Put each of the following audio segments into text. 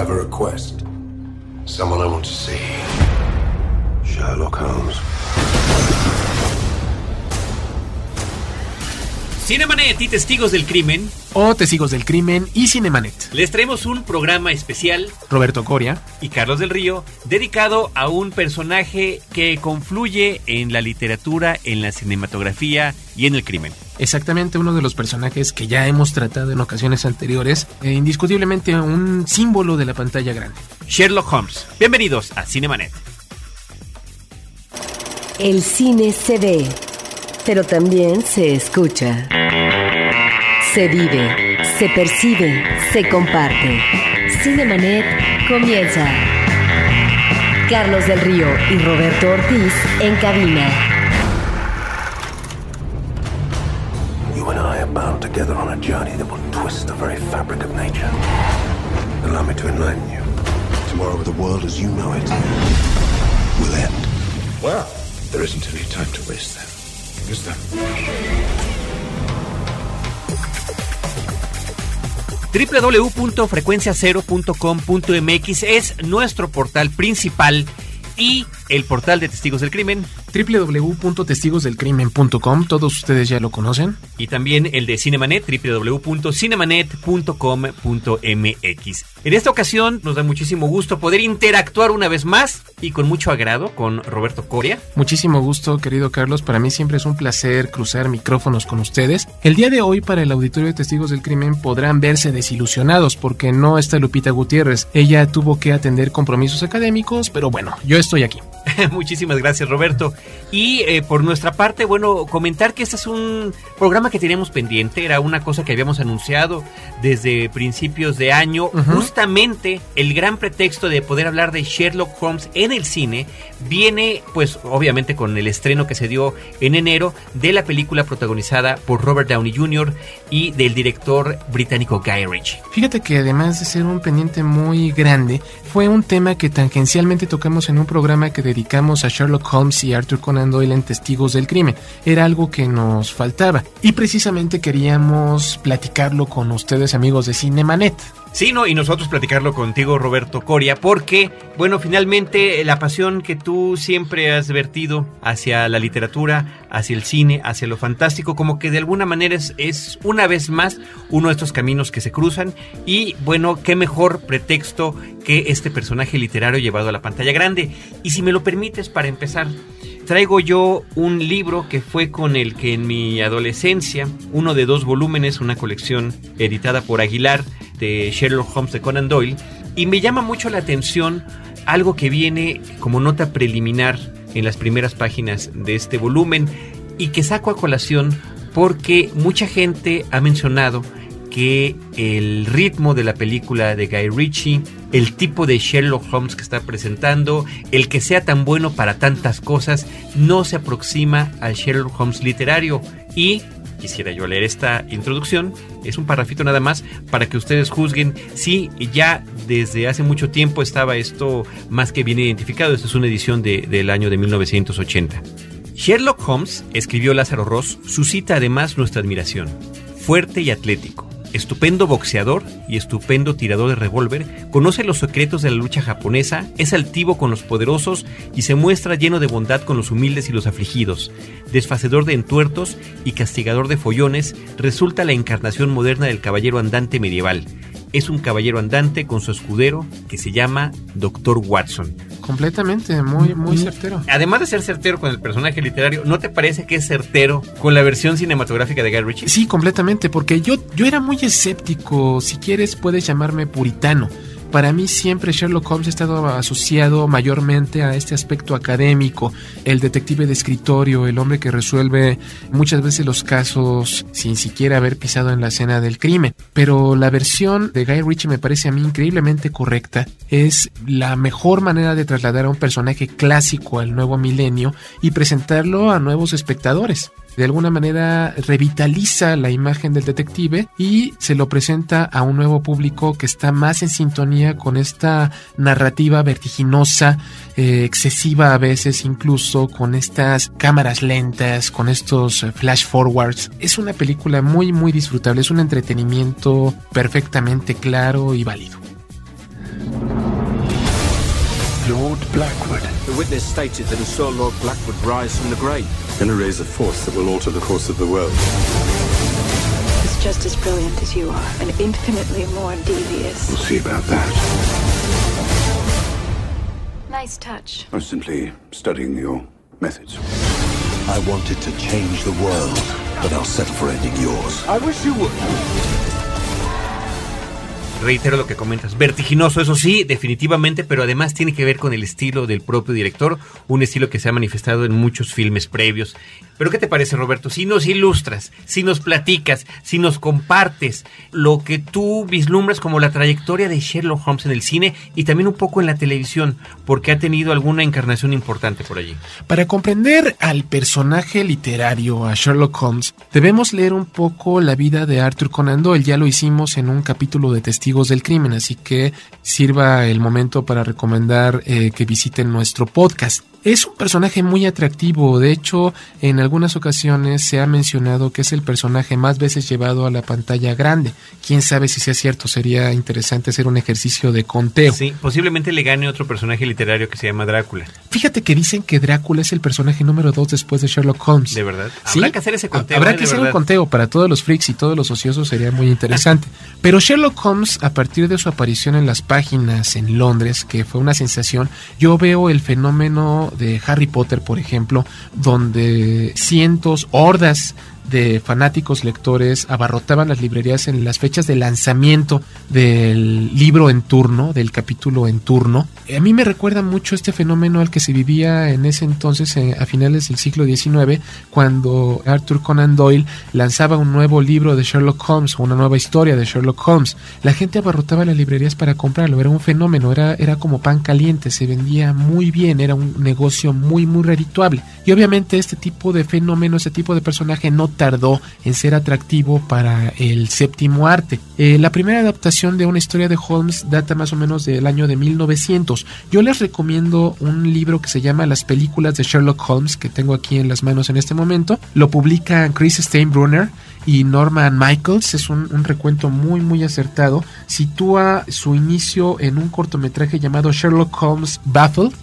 have a request. Someone I want to see. Sherlock Holmes. Cinemanet y Testigos del Crimen, O Testigos del Crimen y Cinemanet. les traemos un programa especial Roberto Coria. y Carlos del Río dedicado a un personaje que confluye en la literatura, en la cinematografía y en el crimen. Exactamente uno de los personajes que ya hemos tratado en ocasiones anteriores. e indiscutiblemente un símbolo de la pantalla grande. Sherlock Holmes. Bienvenidos a Cinemanet. El cine se ve, pero también se escucha. Se vive, se percibe, se comparte. Cinemanet comienza. Carlos del Río y Roberto Ortiz en cabina. Bound together on a journey that will twist the very fabric of nature. Allow me to enlighten you. Tomorrow, the world as you know it will end. Well, there isn't any time to waste then, is there? www.frecuenciacero.com.mx es nuestro portal principal y el portal de Testigos del Crimen www.testigosdelcrimen.com, todos ustedes ya lo conocen. y también el de Cinemanet, www.cinemanet.com.mx. En esta ocasión nos da muchísimo gusto poder interactuar una vez más y con mucho agrado con Roberto Coria. Muchísimo gusto, querido Carlos. Para mí siempre es un placer cruzar micrófonos con ustedes. El día de hoy, para el auditorio de Testigos del Crimen, podrán verse desilusionados porque no está Lupita Gutiérrez. Ella tuvo que atender compromisos académicos, pero bueno, yo estoy aquí. Muchísimas gracias Roberto. Y eh, por nuestra parte, bueno, comentar que este es un programa que teníamos pendiente, era una cosa que habíamos anunciado desde principios de año, justamente el gran pretexto de poder hablar de Sherlock Holmes en el cine viene pues obviamente con el estreno que se dio en enero de la película protagonizada por Robert Downey Jr. y del director británico Guy Ritchie. Fíjate que además de ser un pendiente muy grande, fue un tema que tangencialmente tocamos en un programa que dedicamos a Sherlock Holmes y Arthur Conan Doyle en Testigos del Crimen. Era algo que nos faltaba y precisamente queríamos platicarlo con ustedes amigos de Cinemanet. Sí, no, y nosotros platicarlo contigo, Roberto Coria, porque, bueno, finalmente la pasión que tú siempre has vertido hacia la literatura, hacia el cine, hacia lo fantástico, como que de alguna manera es, es una vez más uno de estos caminos que se cruzan. Y bueno, qué mejor pretexto que este personaje literario llevado a la pantalla grande. Y si me lo permites, para empezar, traigo yo un libro que fue con el que en mi adolescencia, uno de dos volúmenes, una colección editada por Aguilar de Sherlock Holmes de Conan Doyle, y me llama mucho la atención algo que viene como nota preliminar en las primeras páginas de este volumen y que saco a colación porque mucha gente ha mencionado que el ritmo de la película de Guy Ritchie, el tipo de Sherlock Holmes que está presentando, el que sea tan bueno para tantas cosas, no se aproxima al Sherlock Holmes literario. Y quisiera yo leer esta introducción, es un parrafito nada más, para que ustedes juzguen si ya desde hace mucho tiempo estaba esto más que bien identificado. Esta es una edición de- del año de 1980. Sherlock Holmes, escribió Lázaro Ross, suscita además nuestra admiración. Fuerte y atlético, estupendo boxeador y estupendo tirador de revólver, conoce los secretos de la lucha japonesa, es altivo con los poderosos y se muestra lleno de bondad con los humildes y los afligidos. Desfacedor de entuertos y castigador de follones, resulta la encarnación moderna del caballero andante medieval. Es un caballero andante con su escudero que se llama Dr. Watson. Completamente, muy, muy certero. Además de ser certero con el personaje literario, ¿no te parece que es certero con la versión cinematográfica de Guy Ritchie? Sí, completamente, porque yo, yo era muy escéptico, si quieres puedes llamarme puritano. Para mí siempre Sherlock Holmes ha estado asociado mayormente a este aspecto académico, el detective de escritorio, el hombre que resuelve muchas veces los casos sin siquiera haber pisado en la escena del crimen. Pero la versión de Guy Ritchie me parece a mí increíblemente correcta. Es la mejor manera de trasladar a un personaje clásico al nuevo milenio y presentarlo a nuevos espectadores de alguna manera revitaliza la imagen del detective y se lo presenta a un nuevo público que está más en sintonía con esta narrativa vertiginosa, eh, excesiva a veces incluso, con estas cámaras lentas, con estos eh, flash forwards. Es una película muy muy disfrutable, es un entretenimiento perfectamente claro y válido. Lord Blackwood. The witness stated that he saw Lord Blackwood rise from the grave. Gonna raise a force that will alter the course of the world. He's just as brilliant as you are, and infinitely more devious. We'll see about that. Nice touch. I'm simply studying your methods. I wanted to change the world, but I'll settle for ending yours. I wish you would. Reitero lo que comentas, vertiginoso, eso sí, definitivamente, pero además tiene que ver con el estilo del propio director, un estilo que se ha manifestado en muchos filmes previos. Pero ¿qué te parece, Roberto? Si nos ilustras, si nos platicas, si nos compartes lo que tú vislumbras como la trayectoria de Sherlock Holmes en el cine y también un poco en la televisión, porque ha tenido alguna encarnación importante por allí. Para comprender al personaje literario, a Sherlock Holmes, debemos leer un poco la vida de Arthur Conan Doyle. Ya lo hicimos en un capítulo de Testigos del Crimen, así que sirva el momento para recomendar eh, que visiten nuestro podcast. Es un personaje muy atractivo, de hecho en algunas ocasiones se ha mencionado que es el personaje más veces llevado a la pantalla grande. Quién sabe si sea cierto, sería interesante hacer un ejercicio de conteo. Sí, posiblemente le gane otro personaje literario que se llama Drácula. Fíjate que dicen que Drácula es el personaje número dos después de Sherlock Holmes. ¿De verdad? Sí, Habrá que hacer ese conteo. Habrá ¿eh? que hacer verdad. un conteo para todos los freaks y todos los ociosos sería muy interesante. Pero Sherlock Holmes, a partir de su aparición en las páginas en Londres, que fue una sensación, yo veo el fenómeno de Harry Potter, por ejemplo, donde cientos, hordas de fanáticos lectores abarrotaban las librerías en las fechas de lanzamiento del libro en turno, del capítulo en turno. A mí me recuerda mucho este fenómeno al que se vivía en ese entonces, eh, a finales del siglo XIX, cuando Arthur Conan Doyle lanzaba un nuevo libro de Sherlock Holmes una nueva historia de Sherlock Holmes. La gente abarrotaba las librerías para comprarlo, era un fenómeno, era, era como pan caliente, se vendía muy bien, era un negocio muy, muy redituable. Y obviamente este tipo de fenómeno, este tipo de personaje no tardó en ser atractivo para el séptimo arte. Eh, la primera adaptación de una historia de Holmes data más o menos del año de 1900. Yo les recomiendo un libro que se llama Las películas de Sherlock Holmes, que tengo aquí en las manos en este momento. Lo publican Chris Steinbrunner y Norman Michaels. Es un, un recuento muy, muy acertado. Sitúa su inicio en un cortometraje llamado Sherlock Holmes Baffled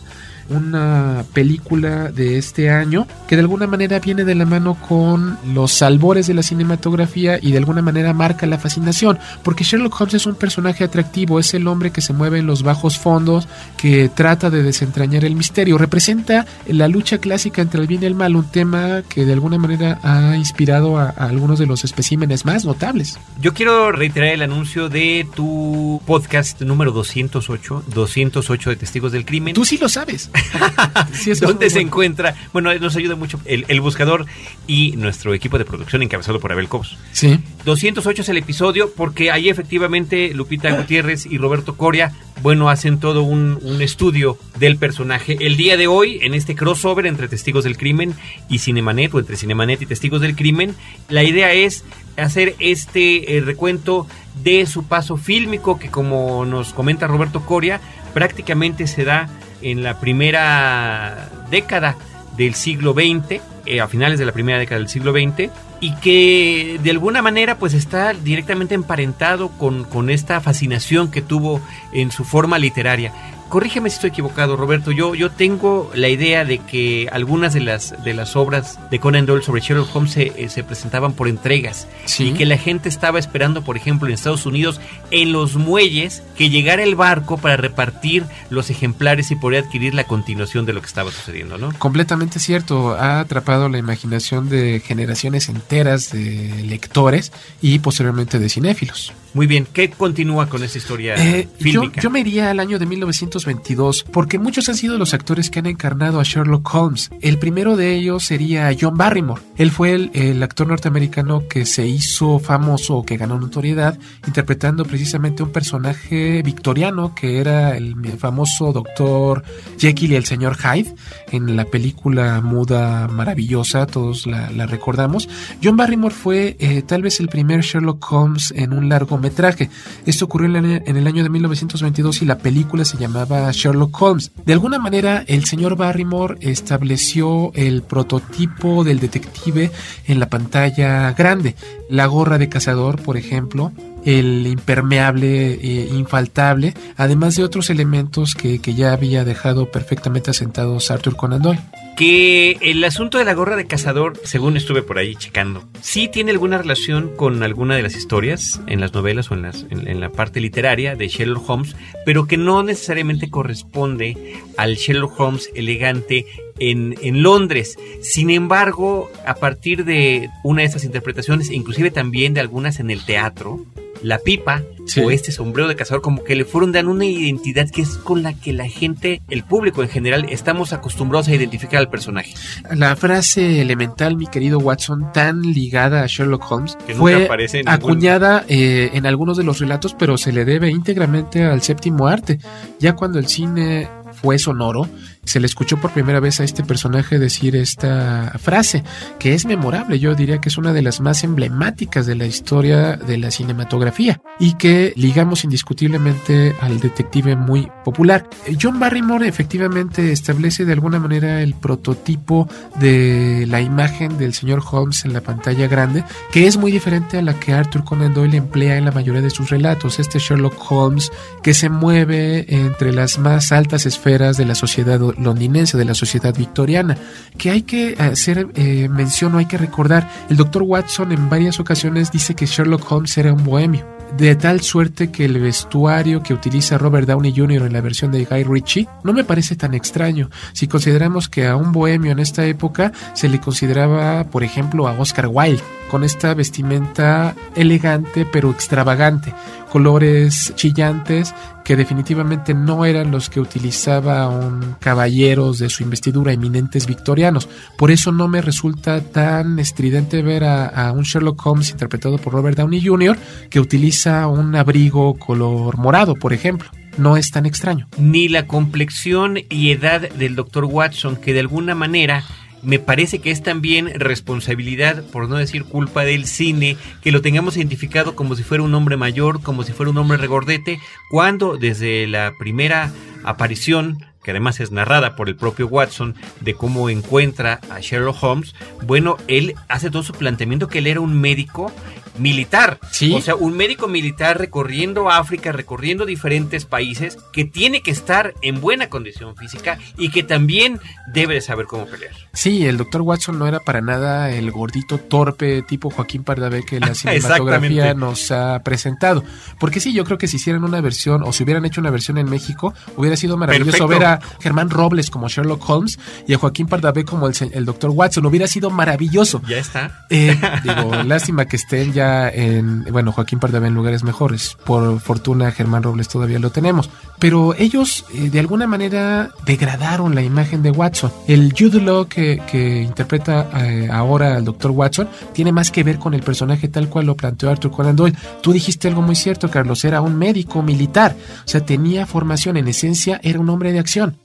una película de este año que de alguna manera viene de la mano con los albores de la cinematografía y de alguna manera marca la fascinación, porque Sherlock Holmes es un personaje atractivo, es el hombre que se mueve en los bajos fondos, que trata de desentrañar el misterio, representa la lucha clásica entre el bien y el mal, un tema que de alguna manera ha inspirado a, a algunos de los especímenes más notables. Yo quiero reiterar el anuncio de tu podcast número 208, 208 de Testigos del Crimen. Tú sí lo sabes. Sí, ¿Dónde se bueno. encuentra? Bueno, nos ayuda mucho el, el buscador y nuestro equipo de producción encabezado por Abel Cobos. Sí. 208 es el episodio porque ahí efectivamente Lupita Gutiérrez y Roberto Coria, bueno, hacen todo un, un estudio del personaje. El día de hoy, en este crossover entre Testigos del Crimen y Cinemanet, o entre Cinemanet y Testigos del Crimen, la idea es hacer este eh, recuento de su paso fílmico que como nos comenta Roberto Coria, prácticamente se da en la primera década del siglo XX, eh, a finales de la primera década del siglo XX, y que de alguna manera pues está directamente emparentado con, con esta fascinación que tuvo en su forma literaria. Corrígeme si estoy equivocado, Roberto. Yo, yo tengo la idea de que algunas de las, de las obras de Conan Doyle sobre Sherlock Holmes se, eh, se presentaban por entregas Sí. y que la gente estaba esperando, por ejemplo, en Estados Unidos, en los muelles, que llegara el barco para repartir los ejemplares y poder adquirir la continuación de lo que estaba sucediendo, ¿no? Completamente cierto, ha atrapado la imaginación de generaciones enteras de lectores y posteriormente de cinéfilos. Muy bien, ¿qué continúa con esa historia Eh, yo, yo me iría al año de 1922 porque muchos han sido los actores que han encarnado a Sherlock Holmes. El primero de ellos sería John Barrymore. Él fue el, el actor norteamericano que se hizo famoso o que ganó notoriedad interpretando precisamente un personaje victoriano que era el famoso doctor Jekyll y el señor Hyde en la película muda maravillosa, todos la, la recordamos. John Barrymore fue eh, tal vez el primer Sherlock Holmes en un largometraje. Esto ocurrió en el, año de 1922 y la película se llamaba Sherlock Holmes. De alguna manera, el señor Barrymore estableció el prototipo del detective en la pantalla grande. La gorra de cazador, por ejemplo, el impermeable eh, infaltable, además de otros elementos que, que ya había dejado perfectamente asentados Arthur Conan Doyle que el asunto de la gorra de cazador, según estuve por ahí checando, sí tiene alguna relación con alguna de las historias en las novelas o en, la parte literaria de Sherlock Holmes, pero que no necesariamente corresponde al Sherlock Holmes elegante en, en, Londres. Sin embargo, a partir de una de esas interpretaciones, inclusive también de algunas en el teatro, la pipa o este sombrero de cazador como que le fueron dando una identidad que es con la que la gente, el público en general, estamos acostumbrados a identificar al personaje. La frase elemental, mi querido Watson, tan ligada a Sherlock Holmes, que fue acuñada eh, en algunos de los relatos, pero se le debe íntegramente al séptimo arte. Ya cuando el cine fue sonoro, se le escuchó por primera vez a este personaje decir esta frase, que es memorable, yo diría que es una de las más emblemáticas de la historia de la cinematografía y que ligamos indiscutiblemente al detective muy popular. John Barrymore efectivamente establece de alguna manera el prototipo de la imagen del señor Holmes en la pantalla grande, que es muy diferente a la que Arthur Conan Doyle emplea en la mayoría de sus relatos, este Sherlock Holmes que se mueve entre las más altas esferas de la sociedad londinense, de la sociedad victoriana, que hay que hacer eh, mención o hay que recordar, el doctor Watson en varias ocasiones dice que Sherlock Holmes era un bohemio de tal suerte que el vestuario que utiliza Robert Downey Jr. en la versión de Guy Ritchie no me parece tan extraño si consideramos que a un bohemio en esta época se le consideraba, por ejemplo, a Oscar Wilde, con esta vestimenta elegante pero extravagante, colores chillantes que definitivamente no eran los que utilizaba un caballeros de su investidura eminentes victorianos. Por eso no me resulta tan estridente ver a, a un Sherlock Holmes interpretado por Robert Downey Jr. que utiliza un abrigo color morado, por ejemplo no es tan extraño. Ni la complexión y edad del Dr. Watson, que de alguna manera me parece que es también responsabilidad, por no decir culpa del cine, que lo tengamos identificado como si fuera un hombre mayor, como si fuera un hombre regordete, cuando desde la primera aparición que además es narrada por el propio Watson, de cómo encuentra a Sherlock Holmes, bueno, él hace todo su planteamiento que él era un médico militar. ¿Sí? O sea, un médico militar recorriendo África, recorriendo diferentes países, que tiene que estar en buena condición física y que también debe de saber cómo pelear. Sí, el doctor Watson no era para nada el gordito torpe tipo Joaquín Pardavé que la cinematografía nos ha presentado. Porque sí, yo creo que si hicieran una versión o si hubieran hecho una versión en México, hubiera sido maravilloso ver a Germán Robles como Sherlock Holmes y a Joaquín Pardavé como el, el doctor Watson. Hubiera sido maravilloso. Ya está. Eh, digo, lástima que estén ya en, bueno, Joaquín Pardavé en lugares mejores. Por fortuna, Germán Robles todavía lo tenemos. Pero ellos, eh, de alguna manera, degradaron la imagen de Watson. El Jude Law que, interpreta eh, ahora al Dr. Watson tiene más que ver con el personaje tal cual lo planteó Arthur Conan Doyle. Tú dijiste algo muy cierto, Carlos. Era un médico militar. O sea, tenía formación. En esencia, era un hombre de acción.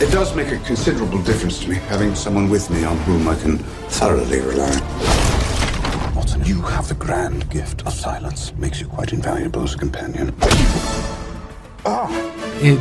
It does make a considerable difference to me having someone with me on whom I can thoroughly rely. You have the grand gift of silence. Makes you quite invaluable as a companion.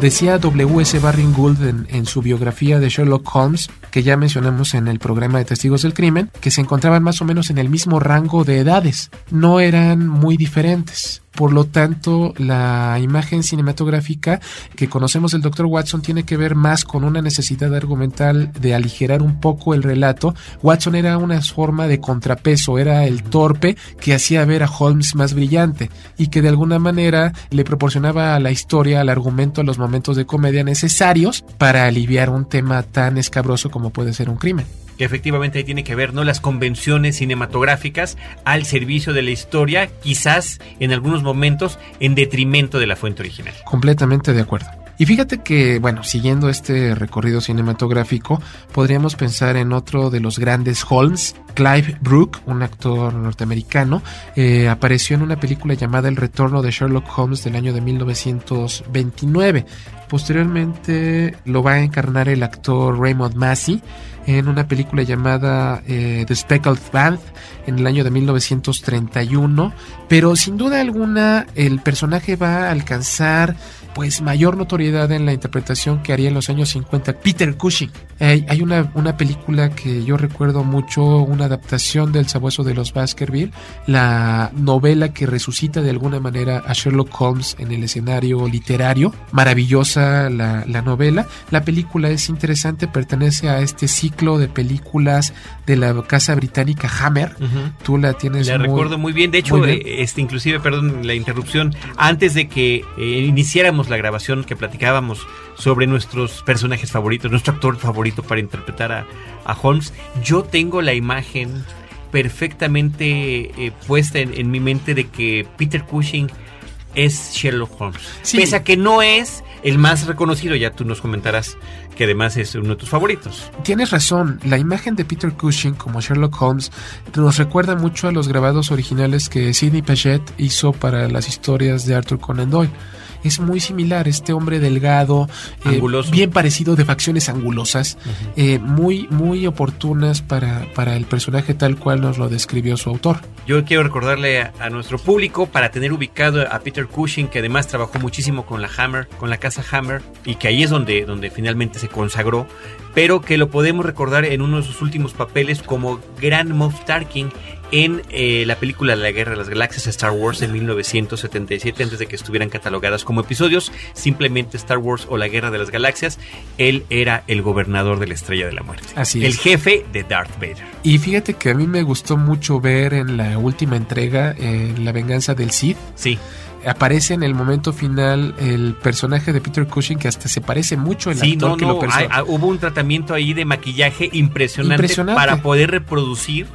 Decía W.S. Barring Gould en, su biografía de Sherlock Holmes, que ya mencionamos en el programa de Testigos del Crimen, que se encontraban más o menos en el mismo rango de edades. No eran muy diferentes. Por lo tanto, la imagen cinematográfica que conocemos del Dr. Watson tiene que ver más con una necesidad argumental de aligerar un poco el relato. Watson era una forma de contrapeso, era el torpe que hacía ver a Holmes más brillante y que de alguna manera le proporcionaba a la historia, al argumento, a los momentos de comedia necesarios para aliviar un tema tan escabroso como puede ser un crimen que efectivamente ahí tiene que ver, ¿no? Las convenciones cinematográficas al servicio de la historia, quizás en algunos momentos en detrimento de la fuente original. Completamente de acuerdo. Y fíjate que, bueno, siguiendo este recorrido cinematográfico, podríamos pensar en otro de los grandes Holmes, Clive Brook, un actor norteamericano, eh, apareció en una película llamada El Retorno de Sherlock Holmes del año de 1929. Posteriormente lo va a encarnar el actor Raymond Massey en una película llamada eh, The Speckled Band en el año de 1931, pero sin duda alguna el personaje va a alcanzar pues mayor notoriedad en la interpretación que haría en los años 50 Peter Cushing. Eh, hay una, una película que yo recuerdo mucho, una adaptación del Sabueso de los Baskerville, la novela que resucita de alguna manera a Sherlock Holmes en el escenario literario. Maravillosa la, la novela. La película es interesante, pertenece a este ciclo de películas de la casa británica Hammer. Tú la tienes La muy- recuerdo muy bien. De hecho, bien. eh, este, inclusive, perdón la interrupción, antes de que eh, iniciáramos la grabación, que platicábamos sobre nuestros personajes favoritos, nuestro actor favorito para interpretar a, a Holmes, yo tengo la imagen perfectamente eh, puesta en, en mi mente de que Peter Cushing es Sherlock Holmes. Sí. Pese a que no es el más reconocido, ya tú nos comentarás que además es uno de tus favoritos. Tienes razón, la imagen de Peter Cushing como Sherlock Holmes nos recuerda mucho a los grabados originales que Sidney Paget hizo para las historias de Arthur Conan Doyle. Es muy similar, este hombre delgado, eh, bien parecido, de facciones angulosas, eh, muy, muy oportunas para, para el personaje tal cual nos lo describió su autor. Yo quiero recordarle a, a nuestro público para tener ubicado a Peter Cushing, que además trabajó muchísimo con la Hammer, con la casa Hammer, y que ahí es donde, donde finalmente se consagró, pero que lo podemos recordar en uno de sus últimos papeles como Grand Moff Tarkin en eh, la película La Guerra de las Galaxias Star Wars en 1977, antes de que estuvieran catalogadas como episodios, simplemente Star Wars o La Guerra de las Galaxias, él era el gobernador de la Estrella de la Muerte. Así el es. jefe de Darth Vader. Y fíjate que a mí me gustó mucho ver en la última entrega, en La venganza del Sith, Sí, aparece en el momento final el personaje de Peter Cushing que hasta se parece mucho el Sí, actor no, que no, lo perso- hay- ah, hubo un tratamiento ahí de maquillaje impresionante, Impresionante. para poder reproducir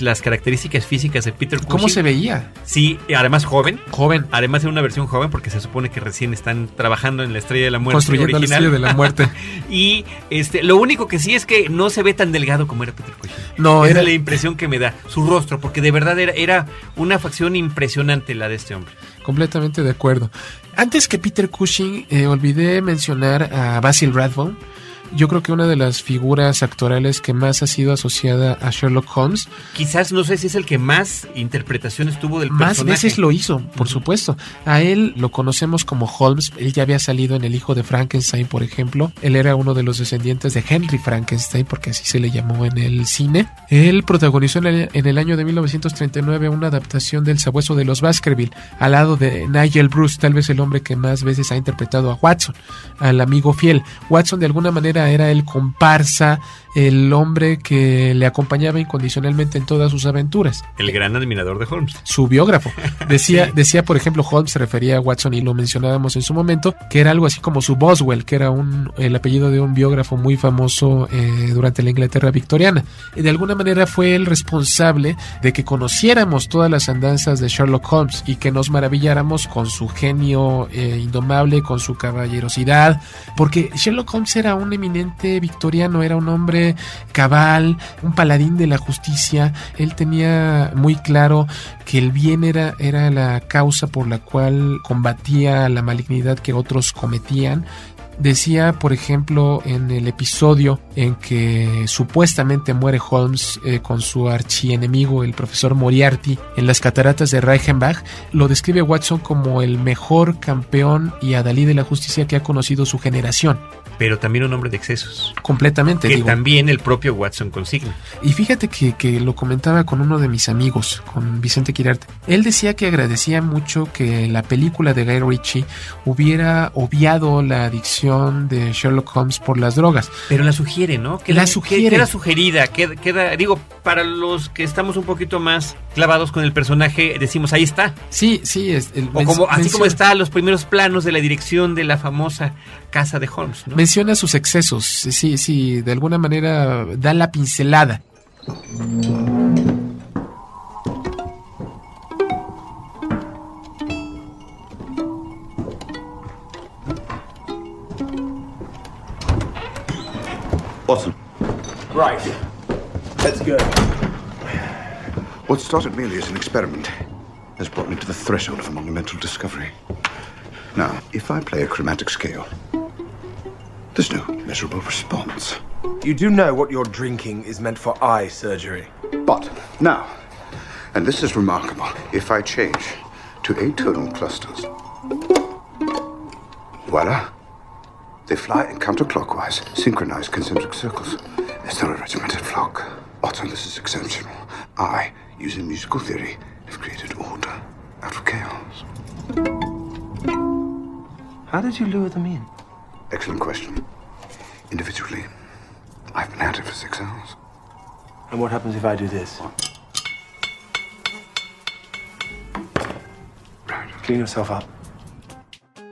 las características físicas de Peter Cushing. ¿Cómo se veía? Sí, además joven. Joven. Además de una versión joven porque se supone que recién están trabajando en la Estrella de la Muerte Construyendo la original. estrella de la muerte. y este, lo único que sí es que no se ve tan delgado como era Peter Cushing. No, Esa era- es la impresión que me da su rostro, porque de verdad era, era una facción impresionante la de este hombre. Completamente de acuerdo. Antes que Peter Cushing, eh, olvidé mencionar a Basil Rathbone. Yo creo que una de las figuras actorales que más ha sido asociada a Sherlock Holmes, Quizás no sé si es el que más interpretaciones tuvo del más personaje. veces lo hizo, por supuesto. A él lo conocemos como Holmes. Él ya había salido en El hijo de Frankenstein, por ejemplo. Él era uno de los descendientes de Henry Frankenstein, porque así se le llamó en el cine. Él protagonizó en el, en el año de 1939 una adaptación del Sabueso de los Baskerville, al lado de Nigel Bruce, tal vez el hombre que más veces ha interpretado a Watson, al amigo fiel. Watson de alguna manera era el comparsa, el hombre que le acompañaba incondicionalmente en todas sus aventuras El gran admirador de Holmes. su biógrafo. Decía, decía, por ejemplo, Holmes se refería a Watson y lo mencionábamos en su momento, que era algo así como su Boswell, que era un, el apellido de un biógrafo muy famoso eh, durante la Inglaterra victoriana. Y de alguna manera fue el responsable de que conociéramos todas las andanzas de Sherlock Holmes y que nos maravilláramos con su genio eh, indomable, con su caballerosidad, porque Sherlock Holmes era un eminente victoriano, era un hombre cabal, un paladín de la justicia. Él tenía muy claro que el bien era, era la causa por la cual combatía la malignidad que otros cometían. Decía, por ejemplo, en el episodio en que supuestamente muere Holmes eh, con su archienemigo, el profesor Moriarty, en las cataratas de Reichenbach, lo describe Watson como el mejor campeón y adalí de la justicia que ha conocido su generación. Pero también un hombre de excesos. Completamente, Que digo. también el propio Watson consigna. Y fíjate que, que lo comentaba con uno de mis amigos, con Vicente Quirarte. Él decía que agradecía mucho que la película de Guy Ritchie hubiera obviado la adicción de Sherlock Holmes por las drogas. Pero la sugiere, ¿no? La que- sugiere. Queda sugerida, queda, queda- digo, para los que estamos un poquito más clavados con el personaje, decimos, ahí está. Sí, sí, es, el, O como, así como está los primeros planos de la dirección de la famosa casa de Holmes, ¿no? Menciona sus excesos, sí, sí, de alguna manera da la pincelada. Watson, Right. Let's go. what started merely as an experiment has brought me to the threshold of a monumental discovery. Now, if I play a chromatic scale, there's no measurable response. You do know what you're drinking is meant for eye surgery. But now, and this is remarkable, if I change to atonal clusters, Voila. They fly in counterclockwise, synchronized concentric circles. It's not a regimented flock. Otto, this is exceptional. I, using musical theory, have created order out of chaos. How did you lure them in? Excellent question. Individually, I've been at it for six hours. And what happens if I do this? Clean yourself up.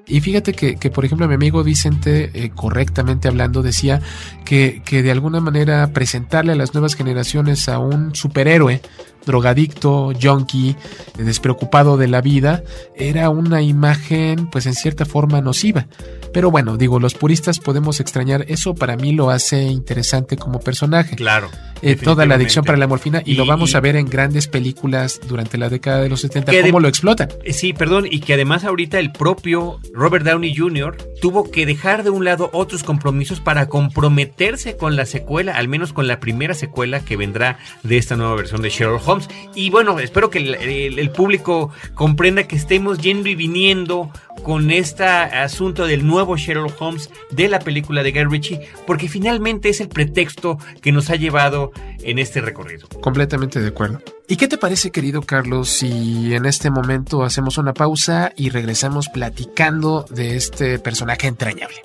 Y fíjate que, que, por ejemplo, mi amigo Vicente, eh, correctamente hablando, decía que, que de alguna manera presentarle a las nuevas generaciones a un superhéroe drogadicto, junkie, despreocupado de la vida, era una imagen pues en cierta forma nociva. Pero bueno, digo, los puristas podemos extrañar, eso para mí lo hace interesante como personaje. Claro. Eh, toda la adicción para la morfina y, y, lo vamos a ver en grandes películas durante la década de los 70, cómo de, lo explotan. Eh, Sí, perdón, y que además ahorita el propio Robert Downey Jr. tuvo que dejar de un lado otros compromisos para comprometerse con la secuela, al menos con la primera secuela que vendrá de esta nueva versión de Sherlock Holmes. Y bueno, espero que el, el, el público comprenda que estemos yendo y viniendo con este asunto del nuevo Sherlock Holmes de la película de Guy Ritchie, porque finalmente es el pretexto que nos ha llevado en este recorrido. Completamente de acuerdo. ¿Y qué te parece, querido Carlos, si en este momento hacemos una pausa y regresamos platicando de este personaje entrañable?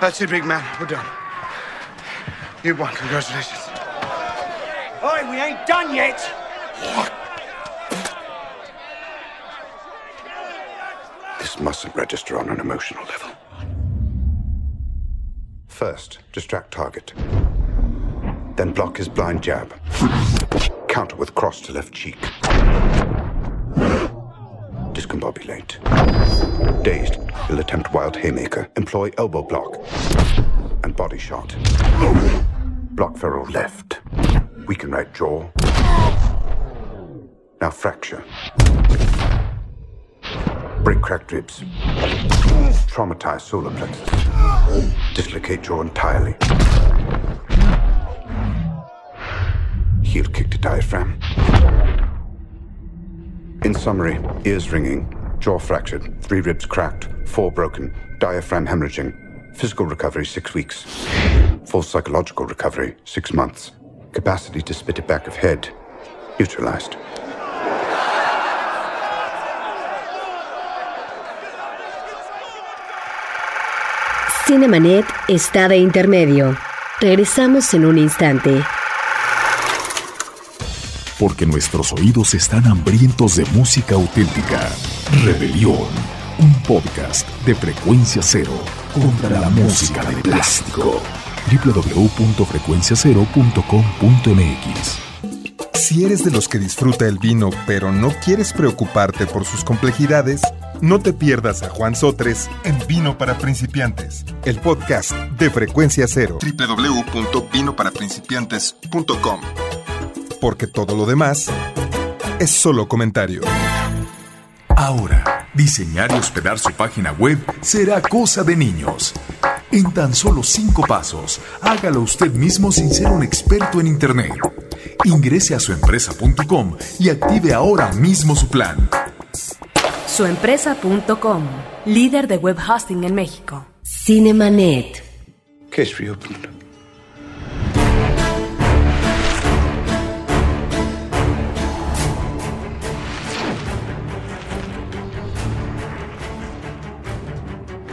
That's it, big man. We're done. You won. Congratulations. Oi, we ain't done yet. Mustn't register on an emotional level. First, distract target. Then block his blind jab. Counter with cross to left cheek. Discombobulate. Dazed, he'll attempt wild haymaker. Employ elbow block. And body shot. Block feral left. Weaken right jaw. Now fracture. Break cracked ribs. Traumatize solar plexus. Dislocate jaw entirely. Heel kick to diaphragm. In summary, ears ringing, jaw fractured, three ribs cracked, four broken, diaphragm hemorrhaging. Physical recovery, six weeks. Full psychological recovery, six months. Capacity to spit it back of head, neutralized. Cinemanet está de intermedio. Regresamos en un instante. Porque nuestros oídos están hambrientos de música auténtica. Rebelión, un podcast de frecuencia cero contra la música de plástico. www.frecuenciacero.com.mx Si eres de los que disfruta el vino pero no quieres preocuparte por sus complejidades, no te pierdas a Juan Sotres en Vino para Principiantes, el podcast de Frecuencia Cero. www.vinoparaprincipiantes.com Porque todo lo demás es solo comentario. Ahora, diseñar y hospedar su página web será cosa de niños. En tan solo cinco pasos, hágalo usted mismo sin ser un experto en Internet. Ingrese a suempresa.com y active ahora mismo su plan. Suempresa.com, líder de web hosting en México. Cinemanet. Case reopened.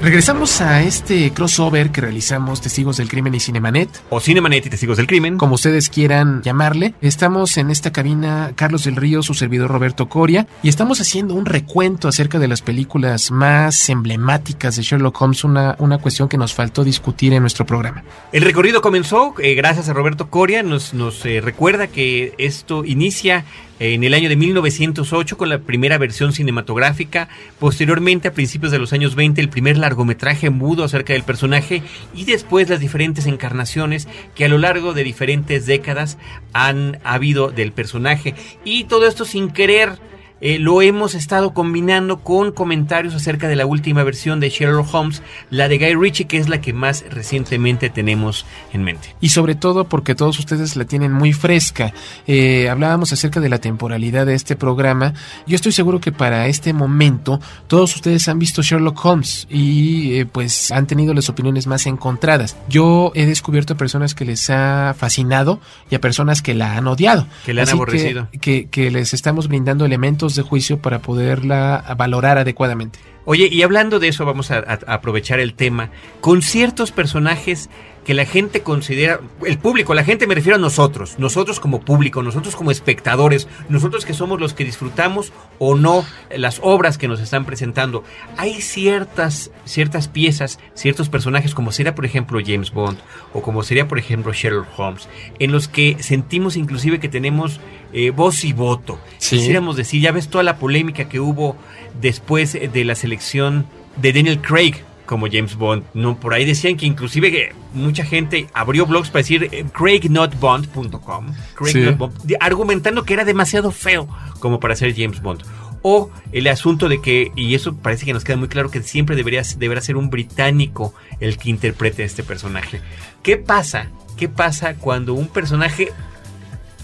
Regresamos a este crossover que realizamos Testigos del Crimen y Cinemanet. O Cinemanet y Testigos del Crimen. Como ustedes quieran llamarle. Estamos en esta cabina Carlos del Río, su servidor Roberto Coria, y estamos haciendo un recuento acerca de las películas más emblemáticas de Sherlock Holmes, una, una cuestión que nos faltó discutir en nuestro programa. El recorrido comenzó, eh, gracias a Roberto Coria, nos, nos eh, recuerda que esto inicia en el año de 1908 con la primera versión cinematográfica, posteriormente a principios de los años 20 el primer largometraje mudo acerca del personaje y después las diferentes encarnaciones que a lo largo de diferentes décadas han habido del personaje. Y todo esto sin querer eh, lo hemos estado combinando con comentarios acerca de la última versión de Sherlock Holmes, la de Guy Ritchie, que es la que más recientemente tenemos en mente. Y sobre todo porque todos ustedes la tienen muy fresca. Eh, hablábamos acerca de la temporalidad de este programa. Yo estoy seguro que para este momento todos ustedes han visto Sherlock Holmes y eh, pues han tenido las opiniones más encontradas. Yo he descubierto a personas que les ha fascinado y a personas que la han odiado. Que la han Así aborrecido. Que, que les estamos brindando elementos de juicio para poderla valorar adecuadamente. Oye, y hablando de eso, vamos a, a- a aprovechar el tema. Con ciertos personajes que la gente considera, el público, la gente me refiero a nosotros, nosotros como público, nosotros como espectadores, nosotros que somos los que disfrutamos o no las obras que nos están presentando. Hay ciertas, ciertas piezas, ciertos personajes, como sería por ejemplo James Bond o como sería por ejemplo Sherlock Holmes, en los que sentimos inclusive que tenemos eh, voz y voto. Sí. Quisiéramos decir, ya ves toda la polémica que hubo después de la selección de Daniel Craig como James Bond. No, por ahí decían que inclusive que mucha gente abrió blogs para decir eh, craignotbond.com, Craig Sí. Bond, argumentando que era demasiado feo como para ser James Bond. O el asunto de que, y eso parece que nos queda muy claro, que siempre debería, deberá ser un británico el que interprete a este personaje. ¿Qué pasa? ¿Qué pasa cuando un personaje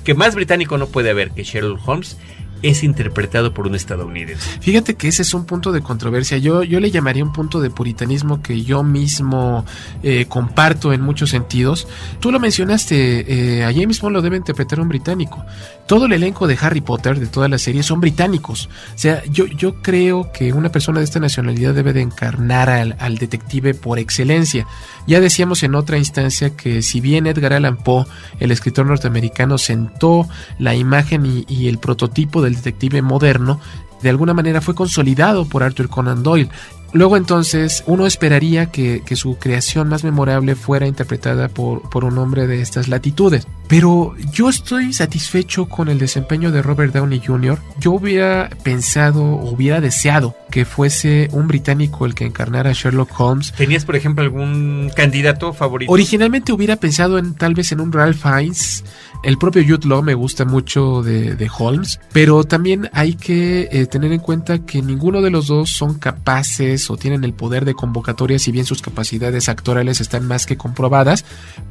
que más británico no puede haber que Sherlock Holmes es interpretado por un estadounidense? Fíjate que ese es un punto de controversia. Yo, yo le llamaría un punto de puritanismo que yo mismo eh, comparto en muchos sentidos. Tú lo mencionaste, eh, a James Bond lo debe interpretar un británico. Todo el elenco de Harry Potter, de toda la serie, son británicos. O sea, yo, yo creo que una persona de esta nacionalidad debe de encarnar al, al detective por excelencia. Ya decíamos en otra instancia que si bien Edgar Allan Poe, el escritor norteamericano, sentó la imagen y, y el prototipo del detective moderno, de alguna manera fue consolidado por Arthur Conan Doyle. Luego entonces uno esperaría que, que su creación más memorable fuera interpretada por, por un hombre de estas latitudes. Pero yo estoy satisfecho con el desempeño de Robert Downey Jr. Yo hubiera pensado, o hubiera deseado que fuese un británico el que encarnara a Sherlock Holmes. ¿Tenías, por ejemplo, algún candidato favorito? Originalmente hubiera pensado en tal vez en un Ralph Fiennes. El propio Jude Law me gusta mucho de, de Holmes, pero también hay que eh, tener en cuenta que ninguno de los dos son capaces o tienen el poder de convocatoria, si bien sus capacidades actorales están más que comprobadas,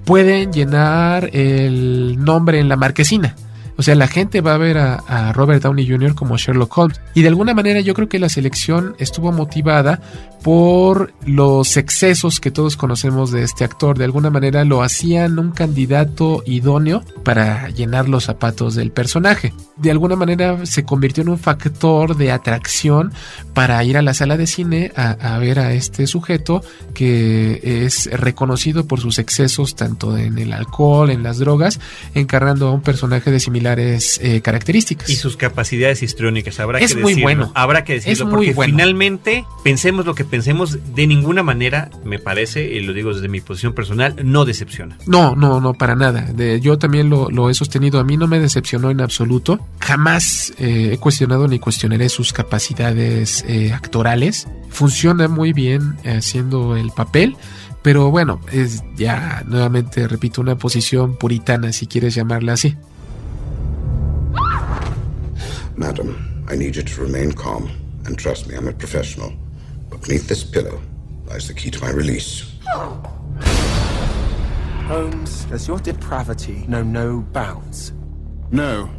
pueden llenar el nombre en la marquesina. O sea, la gente va a ver a, Robert Downey Jr. como Sherlock Holmes. Y de alguna manera yo creo que la selección estuvo motivada por los excesos que todos conocemos de este actor. De alguna manera lo hacían un candidato idóneo para llenar los zapatos del personaje. De alguna manera se convirtió en un factor de atracción para ir a la sala de cine a, a ver a este sujeto que es reconocido por sus excesos tanto en el alcohol, en las drogas, encarnando a un personaje de similares eh, características. Y sus capacidades histriónicas, habrá es que muy decirlo. bueno. Habrá que decirlo, es muy porque bueno. finalmente, pensemos lo que pensemos, de ninguna manera, me parece, y lo digo desde mi posición personal, no decepciona. No, no, no, para nada. De, yo también lo, lo, he sostenido, a mí no me decepcionó en absoluto. Jamás eh, he cuestionado ni cuestionaré sus capacidades eh, actorales. Funciona muy bien haciendo el papel. Pero bueno, es ya nuevamente, repito, una posición puritana, si quieres llamarla así. Madam, I need you to remain calm and trust me, I'm a professional. But beneath this pillow lies the key to my release. Holmes, does your depravity know no bounds? No.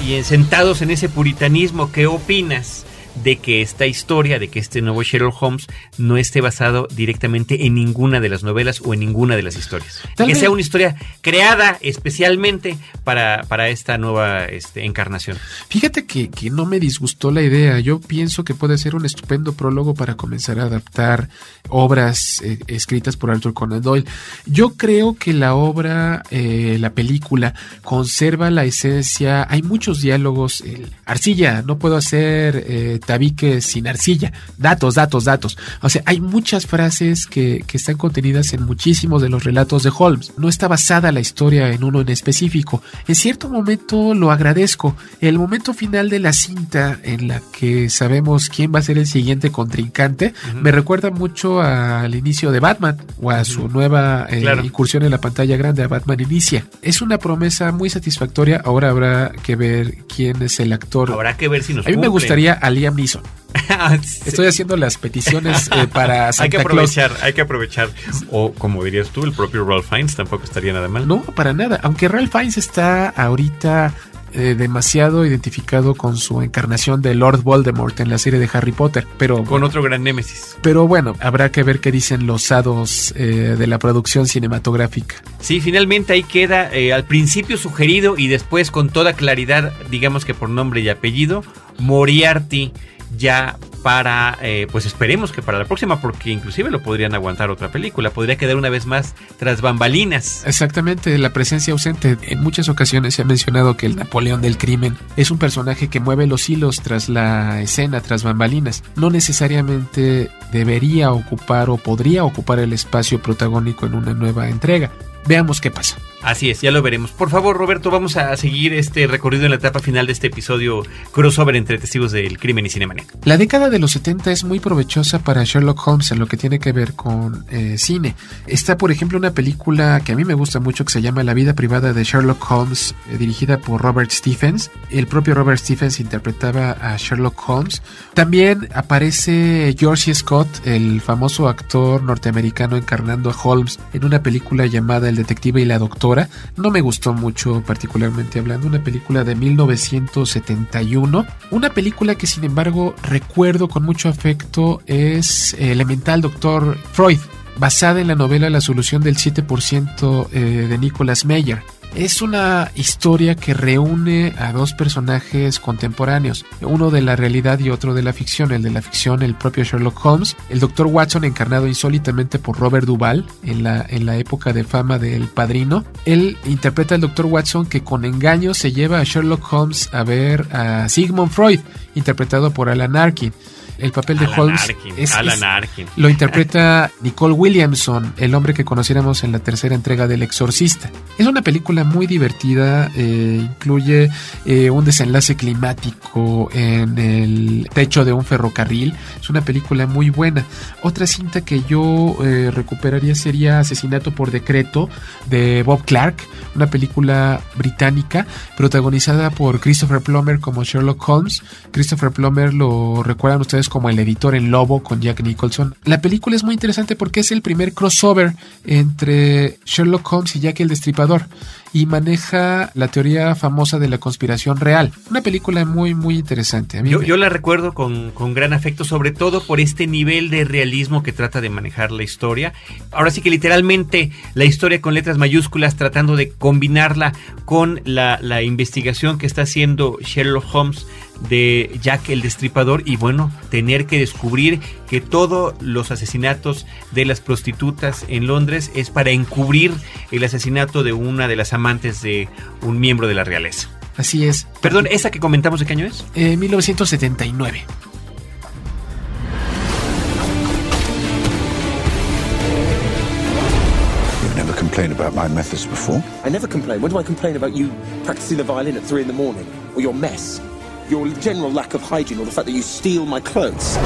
Y sentados en ese puritanismo, ¿qué opinas? De que esta historia, de que este nuevo Sherlock Holmes no esté basado directamente en ninguna de las novelas o en ninguna de las historias. Tal que vez- sea una historia creada especialmente para, para esta nueva este, encarnación. Fíjate que, que no me disgustó la idea. Yo pienso que puede ser un estupendo prólogo para comenzar a adaptar obras eh, escritas por Arthur Conan Doyle. Yo creo que la obra, eh, la película, conserva la esencia. Hay muchos diálogos. El- Arcilla, no puedo hacer eh, tabique sin arcilla. Datos, datos, datos. O sea, hay muchas frases que, que están contenidas en muchísimos de los relatos de Holmes. No está basada la historia en uno en específico. En cierto momento lo agradezco. El momento final de la cinta en la que sabemos quién va a ser el siguiente contrincante me recuerda mucho al inicio de Batman o a su nueva eh, incursión en la pantalla grande a Batman Inicia. Es una promesa muy satisfactoria. Ahora habrá que ver quién es el actor. Habrá que ver si nos A mí me gustaría a Liam Neeson. Estoy haciendo las peticiones eh, para Santa Hay que aprovechar, hay que aprovechar. O como dirías tú, el propio Ralph Fiennes tampoco estaría nada mal. No, para nada. Aunque Ralph Fiennes está ahorita eh, demasiado identificado con su encarnación de Lord Voldemort en la serie de Harry Potter, pero con otro gran némesis. Pero bueno, habrá que ver qué dicen los hados eh, de la producción cinematográfica. Sí, finalmente ahí queda al principio sugerido y después con toda claridad, digamos que por nombre y apellido, Moriarty ya para, eh, pues esperemos que para la próxima, porque inclusive lo podrían aguantar otra película, podría quedar una vez más tras bambalinas. Exactamente, la presencia ausente. En muchas ocasiones se ha mencionado que el Napoleón del crimen es un personaje que mueve los hilos tras la escena, tras bambalinas. No necesariamente debería ocupar o podría ocupar el espacio protagónico en una nueva entrega. Veamos qué pasa. Así es, ya lo veremos. Por favor, Roberto, vamos a seguir este recorrido en la etapa final de este episodio crossover entre testigos del crimen y Cinemanet. La década de los 70 es muy provechosa para Sherlock Holmes en lo que tiene que ver con eh, cine. Está, por ejemplo, una película que a mí me gusta mucho que se llama La vida privada de Sherlock Holmes, eh, dirigida por Robert Stephens. El propio Robert Stephens interpretaba a Sherlock Holmes. También aparece George Scott, el famoso actor norteamericano encarnando a Holmes en una película llamada El detective y la doctora no me gustó mucho particularmente hablando, una película de 1971, una película que sin embargo recuerdo con mucho afecto es Elemental Doctor Freud, basada en la novela La solución del 7% eh, de Nicholas Meyer. Es una historia que reúne a dos personajes contemporáneos, uno de la realidad y otro de la ficción. El de la ficción, el propio Sherlock Holmes, el Dr. Watson encarnado insólitamente por Robert Duvall en la, en la época de fama del Padrino. Él interpreta al Dr. Watson que con engaño se lleva a Sherlock Holmes a ver a Sigmund Freud, interpretado por Alan Arkin. El papel de Holmes es, lo interpreta Nicole Williamson, el hombre que conociéramos en la tercera entrega del Exorcista. Es una película muy divertida, eh, incluye eh, un desenlace climático en el techo de un ferrocarril. Es una película muy buena. Otra cinta que yo eh, recuperaría sería Asesinato por Decreto de Bob Clark, una película británica protagonizada por Christopher Plummer como Sherlock Holmes. Christopher Plummer lo recuerdan ustedes como el editor en Lobo con Jack Nicholson. La película es muy interesante porque es el primer crossover entre Sherlock Holmes y Jack el Destripador y maneja la teoría famosa de la conspiración real. Una película muy, muy interesante. yo, la recuerdo con, con, gran afecto, sobre todo por este nivel de realismo que trata de manejar la historia. Ahora sí que literalmente la historia con letras mayúsculas, tratando de combinarla con la, la investigación que está haciendo Sherlock Holmes de Jack el Destripador y bueno, tener que descubrir que todos los asesinatos de las prostitutas en Londres es para encubrir el asesinato de una de las amantes de un miembro de la realeza. Así es. Perdón, ¿esa que comentamos de qué año es? Eh, 1979. never complained about my methods before? I never complain. When do I complain about you practicing the violin at three in the morning? Or your mess? General lack of hygiene or the fact that you steal my clothes.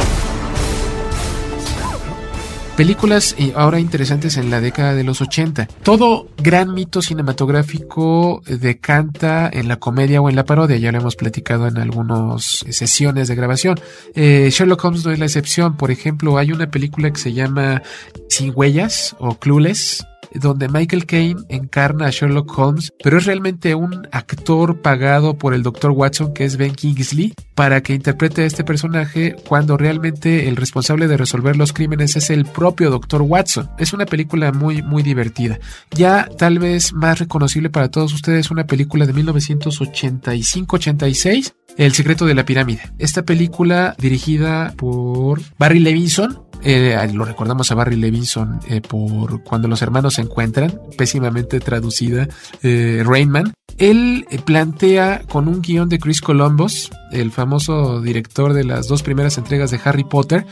Películas ahora interesantes en la década de los 80. Todo gran mito cinematográfico decanta en la comedia o en la parodia. Ya lo hemos platicado en algunas sesiones de grabación. Eh, Sherlock Holmes no es la excepción. Por ejemplo, hay una película que se llama Sin Huellas o Clueless donde Michael Caine encarna a Sherlock Holmes, pero es realmente un actor pagado por el Dr. Watson, que es Ben Kingsley, para que interprete a este personaje cuando realmente el responsable de resolver los crímenes es el propio Dr. Watson. Es una película muy, muy divertida. Ya tal vez más reconocible para todos ustedes, una película de 1985-86, El secreto de la pirámide. Esta película dirigida por Barry Levinson Eh, lo recordamos a Barry Levinson eh, por Cuando los hermanos se encuentran, pésimamente traducida, eh, Rainman. Él eh, plantea con un guion de Chris Columbus, el famoso director de las dos primeras entregas de Harry Potter,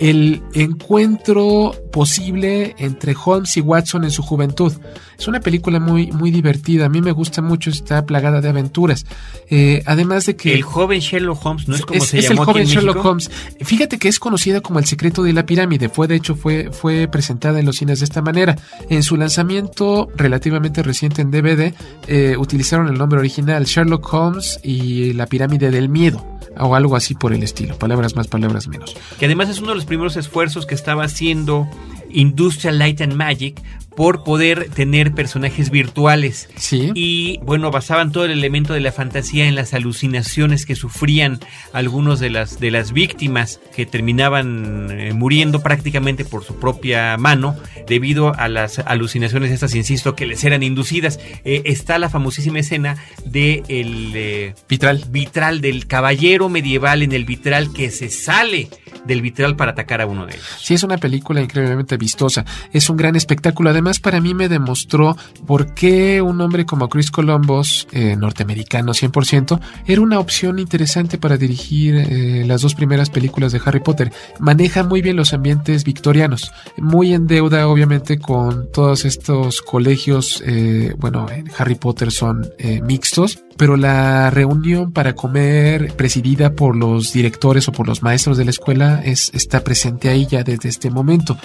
el encuentro posible entre Holmes y Watson en su juventud. Es una película muy, muy divertida. A mí me gusta mucho, está plagada de aventuras. Eh, además de que. El joven Sherlock Holmes, ¿no es como es, se es llamó el aquí joven en Sherlock México? Holmes. Fíjate que es conocida como el secreto de la pirámide. Fue, de hecho, fue, fue presentada en los cines de esta manera. En su lanzamiento relativamente reciente en DVD, eh, utilizaron el nombre original Sherlock Holmes y la pirámide del miedo. O algo así por el estilo. Palabras más, palabras menos. Que además es uno de los primeros esfuerzos que estaba haciendo Industrial Light and Magic por poder tener personajes virtuales. Sí. Y bueno, basaban todo el elemento de la fantasía en las alucinaciones que sufrían algunos de las, de las víctimas que terminaban eh, muriendo prácticamente por su propia mano debido a las alucinaciones estas, insisto, que les eran inducidas. Eh, está la famosísima escena de el eh, vitral. vitral del caballero medieval en el vitral que se sale del vitral para atacar a uno de ellos. Sí, es una película increíblemente vistosa. Es un gran espectáculo. Además, para mí me demostró por qué un hombre como Chris Columbus, eh, norteamericano 100%, era una opción interesante para dirigir eh, las dos primeras películas de Harry Potter. Maneja muy bien los ambientes victorianos, muy en deuda, obviamente, con todos estos colegios. eh, bueno, en Harry Potter son mixtos, pero la reunión para comer presidida por los directores o por los maestros de la escuela es, está presente ahí ya desde este momento.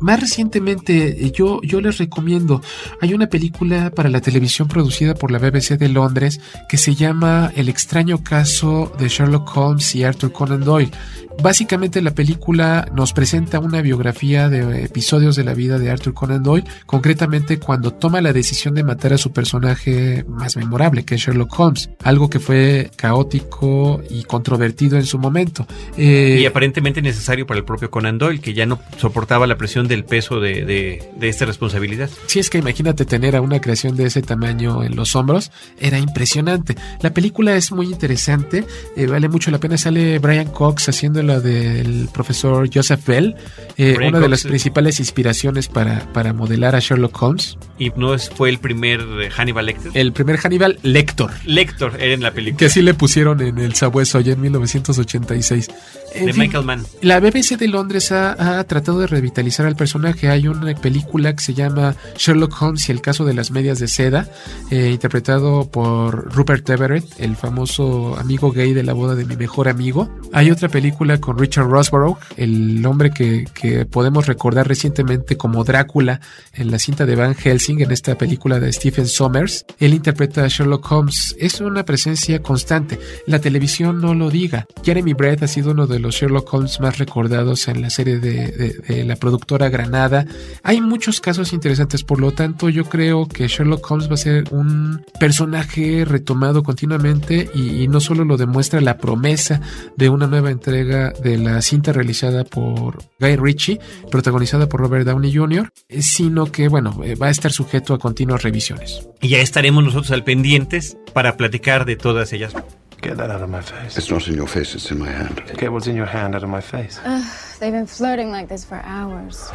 Más recientemente, yo, yo les recomiendo, hay una película para la televisión producida por la BBC de Londres que se llama El extraño caso de Sherlock Holmes y Arthur Conan Doyle. Básicamente la película nos presenta una biografía de episodios de la vida de Arthur Conan Doyle, concretamente cuando toma la decisión de matar a su personaje más memorable, que es Sherlock Holmes, algo que fue caótico y controvertido en su momento. Eh, Y aparentemente necesario para el propio Conan Doyle, que ya no soportaba la presión del peso de, de, de esta responsabilidad. Si es que imagínate tener a una creación de ese tamaño en los hombros, era impresionante. La película es muy interesante, eh, vale mucho la pena. Sale Brian Cox haciendo la del profesor Joseph Bell, eh, una de las principales inspiraciones para, para modelar a Sherlock Holmes. Y no fue el primer Hannibal Lecter. El primer Hannibal Lector, Lector era en la película. que así le pusieron en el sabueso allá en 1986. En de fin, Michael Mann. La BBC de Londres ha, ha tratado de revitalizar al personaje. Hay una película que se llama Sherlock Holmes y el caso de las medias de seda, eh, interpretado por Rupert Everett, el famoso amigo gay de la boda de mi mejor amigo. Hay otra película con Richard Rosborough, el hombre que, que podemos recordar recientemente como Drácula en la cinta de Van Helsing, en esta película de Stephen Sommers. Él interpreta a Sherlock Holmes. Es una presencia constante. La televisión no lo diga. Jeremy Brett ha sido uno de los Sherlock Holmes más recordados en la serie de, la productora Granada. Hay muchos casos interesantes, por lo tanto yo creo que Sherlock Holmes va a ser un personaje retomado continuamente y, y no solo lo demuestra la promesa de una nueva entrega de la cinta realizada por Guy Ritchie, protagonizada por Robert Downey Jr., sino que bueno, eh, va a estar sujeto a continuas revisiones. Y ya estaremos nosotros al pendientes para platicar de todas ellas. Get that out of my face. It's not in your face, it's in my hand. Get what's in your hand out of my face. Ugh, they've been flirting like this for hours.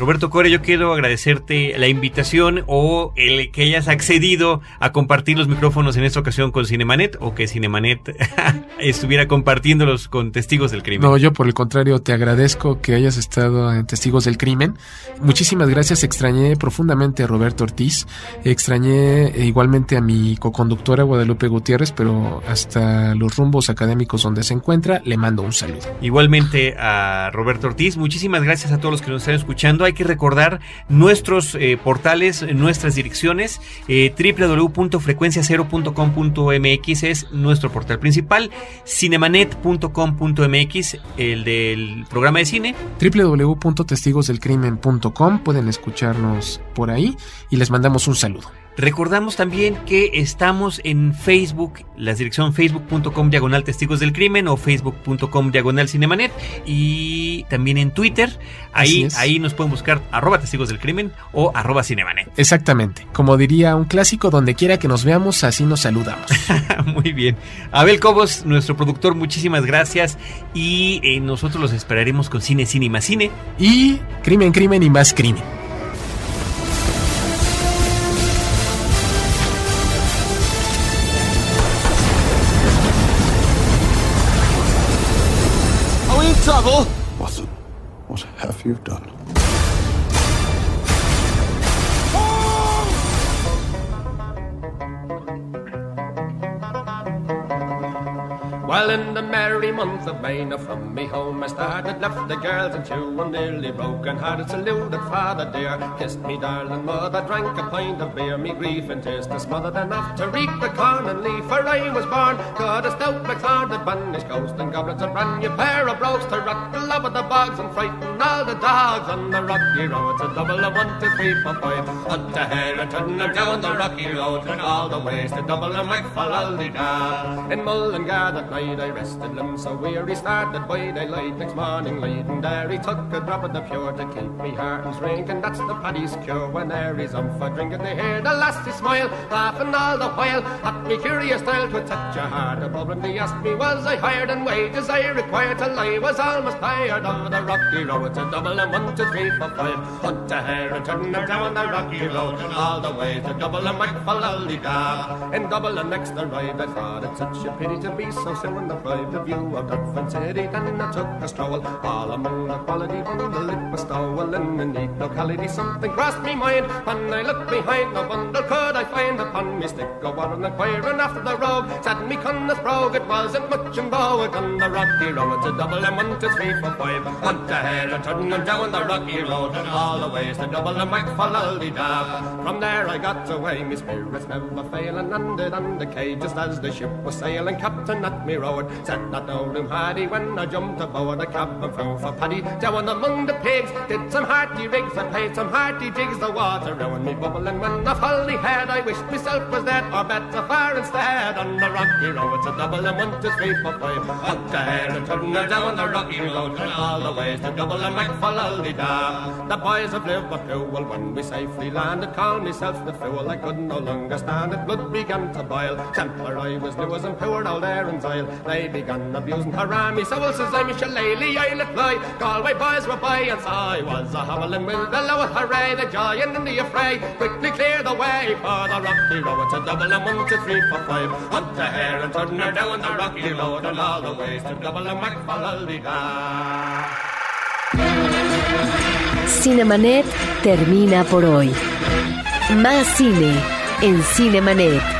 Roberto Core, yo quiero agradecerte la invitación o el que hayas accedido a compartir los micrófonos en esta ocasión con Cinemanet o que Cinemanet estuviera compartiéndolos con testigos del crimen. No, yo por el contrario te agradezco que hayas estado en Testigos del Crimen. Muchísimas gracias, extrañé profundamente a Roberto Ortiz, extrañé eh, igualmente a mi coconductora Guadalupe Gutiérrez, pero hasta los rumbos académicos donde se encuentra, le mando un saludo. Igualmente a Roberto Ortiz, muchísimas gracias a todos los que nos están escuchando. Hay que recordar nuestros eh, portales, nuestras direcciones. Eh, www.frecuenciacero.com.mx es nuestro portal principal. Cinemanet.com.mx, el del programa de cine. www.testigosdelcrimen.com pueden escucharnos por ahí y les mandamos un saludo. Recordamos también que estamos en Facebook, la dirección facebook.com diagonal testigos del crimen o facebook.com diagonal cinemanet y también en Twitter. Ahí, ahí nos pueden buscar arroba testigos del crimen o arroba cinemanet. Exactamente. Como diría un clásico, donde quiera que nos veamos, así nos saludamos. Muy bien. Abel Cobos, nuestro productor, muchísimas gracias y eh, nosotros los esperaremos con cine, cine y más cine. Y crimen, crimen y más crimen. Have you done? Well, in the merry month of May, now from me home I started, left the girls and two, and nearly broken hearted, saluted father dear, kissed me darling mother, drank a pint of beer, me grief and tears to smothered enough to reap the corn and leaf, for I was born, got a stout McLeod that banished ghost and goblets, a brand new pair of brogues to rock the love of the bogs and frighten all the dogs on the rocky road. It's a double of one, two, three, four, five, up to Herriton, down the rocky road, and all the ways to double and make for Aldigar. In Mullingar that night I rested limbs so weary. Started by daylight next morning late and there he took a drop of the pure to keep me heart and drink and that's the paddy's cure when there he's on for drinking they hear the lassie smile laughing all the while. At me curious style to touch a heart the problem. They asked me was I hired and wages I required till I was almost tired? Of the rocky road three four five. Hunt to hair and turn them down the rocky road. And all the way to double and make for in double and next arrived I thought it's such a pity to be so soon the private view of Dufferin City. Then I took a stroll all among the quality bundle. It was stowel in a neat locality. Something crossed me mind when I looked behind the bundle. Could I find upon me stick a warren inquiring after the rogue? Said me Connors brogue, it wasn't much in vogue on the rocky road. It's a double and five. Hunt ahead and turn and down the rocky road. And all the ways to double and make for da. From there I got away, me spirits never failing. On the quay just as the ship was sailing. Captain at me road. Said not no room hardy when I jumped aboard a cab and flew for Paddy. Down among the pigs, did some hearty rigs and played some hearty jigs. The water round me bubbling when I fully had. I wished myself was dead or better far instead. On the rocky road, a double and one, two, three, four, five. Up the hair and turn down the rocky road. And all the ways to double and make for da. The boys of Liverpool, when we safely landed, called myself the fool. I could no longer stand it, blood began to boil. Templar I was new as and poor old Aaron's Isle. They began abusing her army, so says I'm shillelagh, I let fly. Galway boys were by, and so I was a howling with the lower hooray, the joy and the affray. Quickly clear the way for the rocky road, a double and one, three, four, five. Hunt the hair and turn her down the rocky road, and all the ways to double and mac Cinemanet termina por hoy. Más cine en Cinemanet.